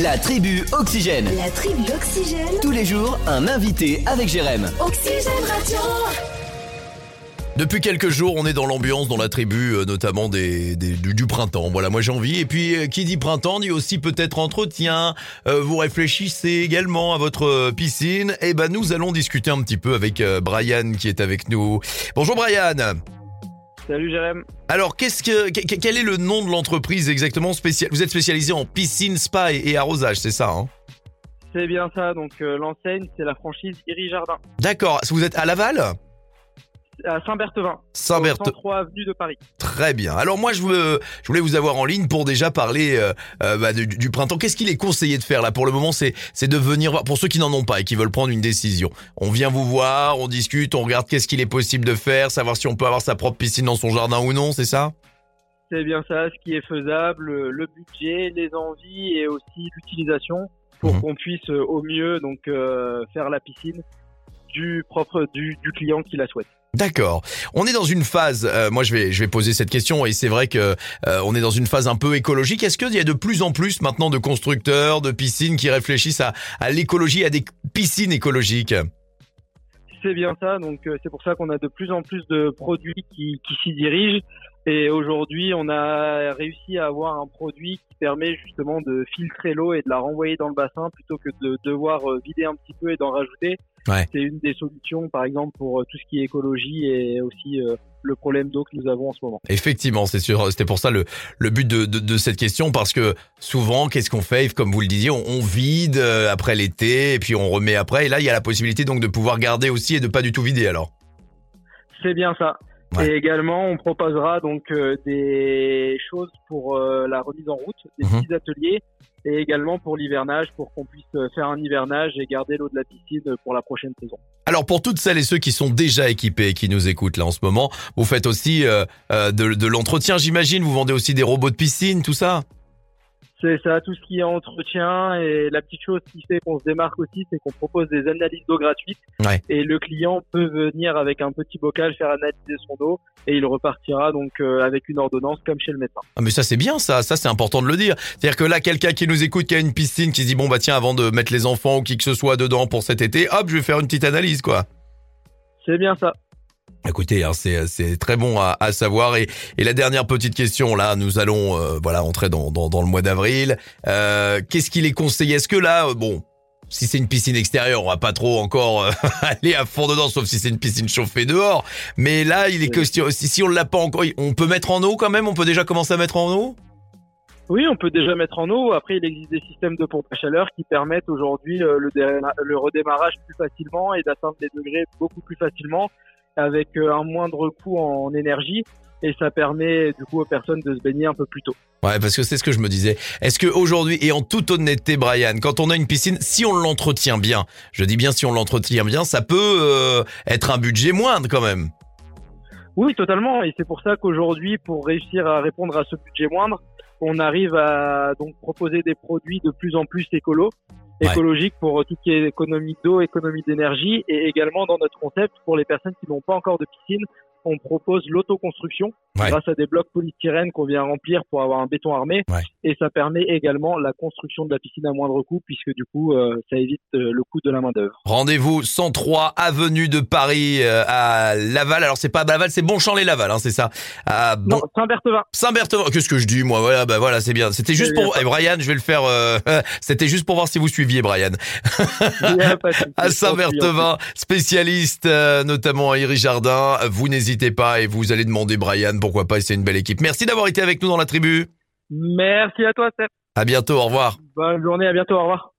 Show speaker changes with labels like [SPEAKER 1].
[SPEAKER 1] La tribu Oxygène.
[SPEAKER 2] La tribu Oxygène.
[SPEAKER 1] Tous les jours, un invité avec Jérém.
[SPEAKER 2] Oxygène Radio.
[SPEAKER 3] Depuis quelques jours, on est dans l'ambiance, dans la tribu, euh, notamment des, des- du, du printemps. Voilà, moi j'ai envie. Et puis, euh, qui dit printemps dit aussi peut-être entretien. Euh, vous réfléchissez également à votre piscine. Eh ben, nous allons discuter un petit peu avec Brian qui est avec nous. Bonjour Brian.
[SPEAKER 4] Salut Jérém.
[SPEAKER 3] Alors, qu'est-ce que, que- que- quel est le nom de l'entreprise exactement spécial Vous êtes spécialisé en piscine, spa et, et arrosage, c'est ça hein?
[SPEAKER 4] C'est bien ça, donc euh, l'enseigne, c'est la franchise Iri Jardin,
[SPEAKER 3] D'accord. Vous êtes à Laval?
[SPEAKER 4] À Saint-Berthevin,
[SPEAKER 3] Saint-Berthe.
[SPEAKER 4] 103 avenue de Paris.
[SPEAKER 3] Très bien. Alors moi, je, veux, je voulais vous avoir en ligne pour déjà parler euh, euh, bah, du, du printemps. Qu'est-ce qu'il est conseillé de faire là? Pour le moment C'est de venir voir. Pour ceux qui n'en ont pas et qui veulent prendre une décision, on vient vous voir, on discute, on regarde qu'est-ce qu'il est possible de faire, savoir si on peut avoir sa propre piscine dans son jardin ou non. C'est ça?
[SPEAKER 4] C'est bien ça, ce qui est faisable, le- budget, les envies et aussi l'utilisation pour
[SPEAKER 3] Mhm.
[SPEAKER 4] qu'on puisse euh, au mieux donc euh, faire la piscine du propre du, du client qui la souhaite.
[SPEAKER 3] D'accord. On est dans une phase. euh, moi, je vais je vais poser cette question et c'est vrai que euh, on est dans une phase un peu écologique. Est-ce qu'il y a de plus en plus maintenant de constructeurs de piscines qui réfléchissent à, à l'écologie, à des piscines écologiques?
[SPEAKER 4] C'est bien ça, donc euh, c'est pour ça qu'on a de plus en plus de produits qui, qui s'y dirigent. Et aujourd'hui, on a réussi à avoir un produit qui permet justement de filtrer l'eau et de la renvoyer dans le bassin plutôt que de devoir euh, vider un petit peu et d'en rajouter.
[SPEAKER 3] Ouais.
[SPEAKER 4] C'est une des solutions, par exemple, pour euh, tout ce qui est écologie et aussi euh, le problème d'eau que nous avons en ce moment.
[SPEAKER 3] Effectivement, c'est sûr. C'était pour ça le, le but de, de, de cette question parce que souvent, qu'est-ce qu'on fait? Comme vous le disiez, on, on vide après l'été et puis on remet après. Et là, il y a la possibilité donc de pouvoir garder aussi et de pas du tout vider alors.
[SPEAKER 4] C'est bien ça.
[SPEAKER 3] Ouais.
[SPEAKER 4] Et également, on proposera donc euh, des choses pour euh, la remise en route, des
[SPEAKER 3] Mhm.
[SPEAKER 4] petits ateliers, et également pour l'hivernage, pour qu'on puisse euh, faire un hivernage et garder l'eau de la piscine pour la prochaine saison.
[SPEAKER 3] Alors pour toutes celles et ceux qui sont déjà équipés et qui nous écoutent là en ce moment, vous faites aussi euh, euh, de, de l'entretien, j'imagine. Vous vendez aussi des robots de piscine, tout ça?
[SPEAKER 4] C'est ça, tout ce qui est entretien. Et la petite chose qui fait qu'on se démarque aussi, c'est qu'on propose des analyses d'eau gratuites.
[SPEAKER 3] Ouais.
[SPEAKER 4] Et le client peut venir avec un petit bocal faire analyser son eau, et il repartira donc euh, avec une ordonnance comme chez le médecin.
[SPEAKER 3] Ah mais ça c'est bien ça, ça c'est important de le dire. C'est-à-dire que là quelqu'un qui nous écoute qui a une piscine qui se dit bon bah tiens avant de mettre les enfants ou qui que ce soit dedans pour cet été, hop je vais faire une petite analyse quoi.
[SPEAKER 4] C'est bien ça.
[SPEAKER 3] Écoutez, hein, c'est c'est très bon à, à savoir et, et la dernière petite question là, nous allons euh, voilà entrer dans, dans, dans le mois d'avril. Euh, Qu'est-ce qu'il est conseillé Est-ce que là, euh, bon, si c'est une piscine extérieure, on va pas trop encore euh, aller à fond dedans, sauf si c'est une piscine chauffée dehors. Mais là, il est
[SPEAKER 4] Oui.
[SPEAKER 3] question, si, si on l'a pas encore, on peut mettre en eau quand même? On peut déjà commencer à mettre en eau?
[SPEAKER 4] Oui, on peut déjà mettre en eau. Après, il existe des systèmes de pompe à chaleur qui permettent aujourd'hui euh, le, le redémarrage plus facilement et d'atteindre les degrés beaucoup plus facilement avec euh, un moindre coût en énergie. Et ça permet du coup aux personnes de se baigner un peu plus tôt.
[SPEAKER 3] Ouais, parce que c'est ce que je me disais. Est-ce que aujourd'hui, et en toute honnêteté, Brian, quand on a une piscine, si on l'entretient bien, je dis bien si on l'entretient bien, ça peut euh, être un budget moindre quand même.
[SPEAKER 4] Oui, totalement. Et c'est pour ça qu'aujourd'hui, pour réussir à répondre à ce budget moindre, on arrive à donc proposer des produits de plus en plus écolos,
[SPEAKER 3] Ouais.
[SPEAKER 4] écologiques pour tout ce qui est économie d'eau, économie d'énergie, et également dans notre concept pour les personnes qui n'ont pas encore de piscine, on propose l'autoconstruction
[SPEAKER 3] Ouais.
[SPEAKER 4] grâce à des blocs polystyrène qu'on vient remplir pour avoir un béton armé,
[SPEAKER 3] Ouais.
[SPEAKER 4] et ça permet également la construction de la piscine à moindre coût puisque du coup euh, ça évite euh, le coût de la main d'œuvre.
[SPEAKER 3] Rendez-vous 103 avenue de Paris euh, à Laval. Alors c'est pas Laval, c'est Bonchamp-les-Laval, hein, c'est ça. À bon...
[SPEAKER 4] Non, Saint-Berthevin.
[SPEAKER 3] Saint-Berthevin, qu'est-ce que je dis moi? Voilà, bah voilà, c'est bien. C'était juste
[SPEAKER 4] C'est
[SPEAKER 3] pour et Brian, je vais le faire. euh, C'était juste pour voir si vous suiviez Brian. À Saint-Berthevin, spécialiste euh, notamment à Iri Jardin. Vous n'hésitez pas et vous allez demander Brian, pourquoi pas, c'est une belle équipe. Merci d'avoir été avec nous dans la tribu.
[SPEAKER 4] Merci à toi, Steph.
[SPEAKER 3] À bientôt, au revoir.
[SPEAKER 4] Bonne journée, à bientôt, au revoir.